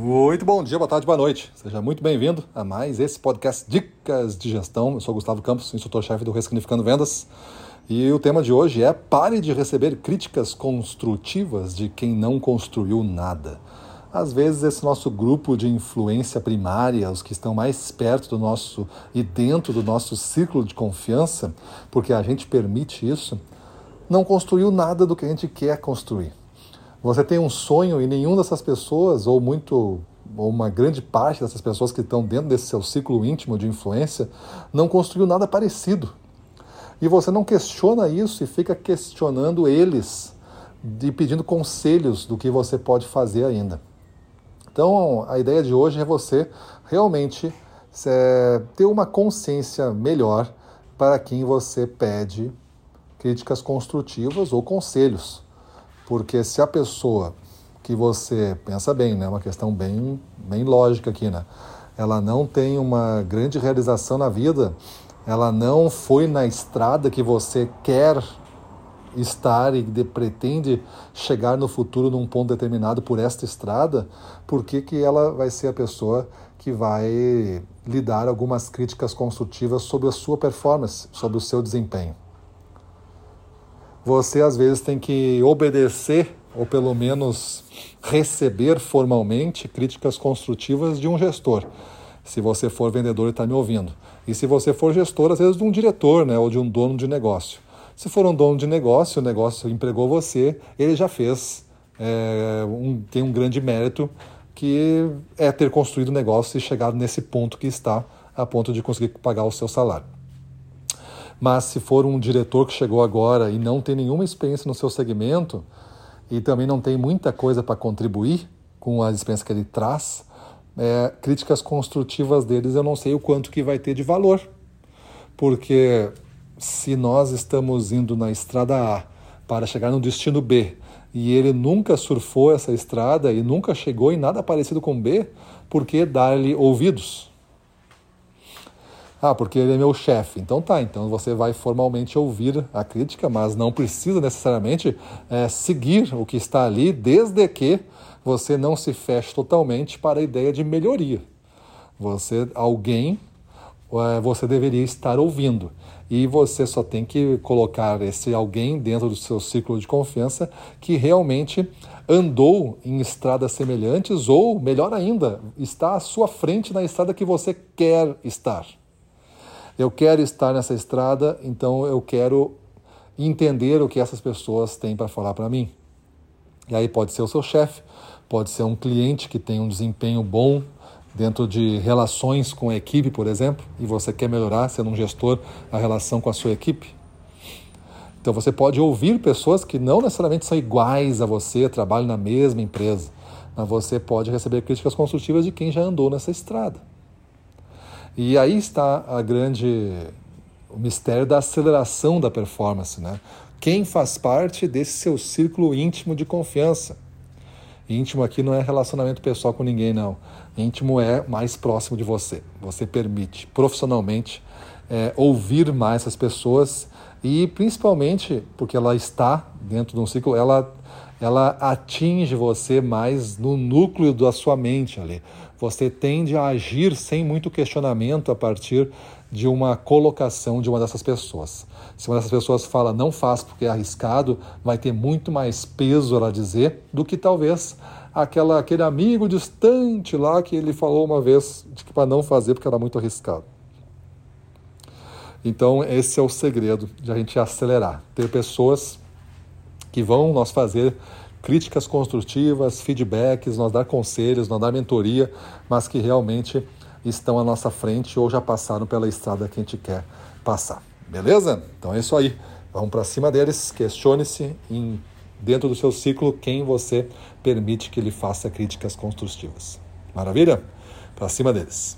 Muito bom dia, boa tarde, boa noite. Seja muito bem-vindo a mais esse podcast Dicas de Gestão. Eu sou Gustavo Campos, instrutor-chefe do Ressignificando Vendas. E o tema de hoje é pare de receber críticas construtivas de quem não construiu nada. Às vezes esse nosso grupo de influência primária, os que estão mais perto do nosso e dentro do nosso círculo de confiança, porque a gente permite isso, não construiu nada do que a gente quer construir. Você tem um sonho e nenhum dessas pessoas, ou muito, ou uma grande parte dessas pessoas que estão dentro desse seu ciclo íntimo de influência, não construiu nada parecido. E você não questiona isso e fica questionando eles e pedindo conselhos do que você pode fazer ainda. Então, a ideia de hoje é você realmente é, ter uma consciência melhor para quem você pede críticas construtivas ou conselhos. Porque se a pessoa que você pensa bem, né, uma questão bem, bem lógica aqui, né, ela não tem uma grande realização na vida, ela não foi na estrada que você quer estar e de, pretende chegar no futuro num ponto determinado por esta estrada, por que, que ela vai ser a pessoa que vai lhe dar algumas críticas construtivas sobre a sua performance, sobre o seu desempenho? Você às vezes tem que obedecer ou pelo menos receber formalmente críticas construtivas de um gestor. Se você for vendedor e está me ouvindo. E se você for gestor, às vezes de um diretor né, ou de um dono de negócio. Se for um dono de negócio, o negócio empregou você, ele já fez, é, um, tem um grande mérito que é ter construído o negócio e chegado nesse ponto que está, a ponto de conseguir pagar o seu salário. Mas se for um diretor que chegou agora e não tem nenhuma experiência no seu segmento e também não tem muita coisa para contribuir com a experiência que ele traz, é, críticas construtivas deles eu não sei o quanto que vai ter de valor. Porque se nós estamos indo na estrada A para chegar no destino B e ele nunca surfou essa estrada e nunca chegou em nada parecido com B, por que dar-lhe ouvidos? Ah, porque ele é meu chefe. Então tá, então você vai formalmente ouvir a crítica, mas não precisa necessariamente é, seguir o que está ali, desde que você não se feche totalmente para a ideia de melhoria. Você, alguém, é, você deveria estar ouvindo. E você só tem que colocar esse alguém dentro do seu ciclo de confiança que realmente andou em estradas semelhantes ou, melhor ainda, está à sua frente na estrada que você quer estar. Eu quero estar nessa estrada, então eu quero entender o que essas pessoas têm para falar para mim. E aí pode ser o seu chefe, pode ser um cliente que tem um desempenho bom dentro de relações com a equipe, por exemplo, e você quer melhorar, sendo um gestor, a relação com a sua equipe. Então você pode ouvir pessoas que não necessariamente são iguais a você, trabalham na mesma empresa, mas você pode receber críticas construtivas de quem já andou nessa estrada. E aí está a grande o mistério da aceleração da performance, né? Quem faz parte desse seu círculo íntimo de confiança? Íntimo aqui não é relacionamento pessoal com ninguém, não. Íntimo é mais próximo de você. Você permite profissionalmente é, ouvir mais as pessoas e principalmente porque ela está dentro de um ciclo, ela ela atinge você mais no núcleo da sua mente ali. Você tende a agir sem muito questionamento a partir de uma colocação de uma dessas pessoas. Se uma dessas pessoas fala não faz porque é arriscado, vai ter muito mais peso ela dizer do que talvez aquela, aquele amigo distante lá que ele falou uma vez para não fazer porque era muito arriscado. Então, esse é o segredo de a gente acelerar. Ter pessoas que vão nós fazer críticas construtivas, feedbacks, nós dar conselhos, nós dar mentoria, mas que realmente estão à nossa frente ou já passaram pela estrada que a gente quer passar. Beleza? Então é isso aí. Vamos para cima deles, questione-se dentro do seu ciclo quem você permite que ele faça críticas construtivas. Maravilha? Para cima deles.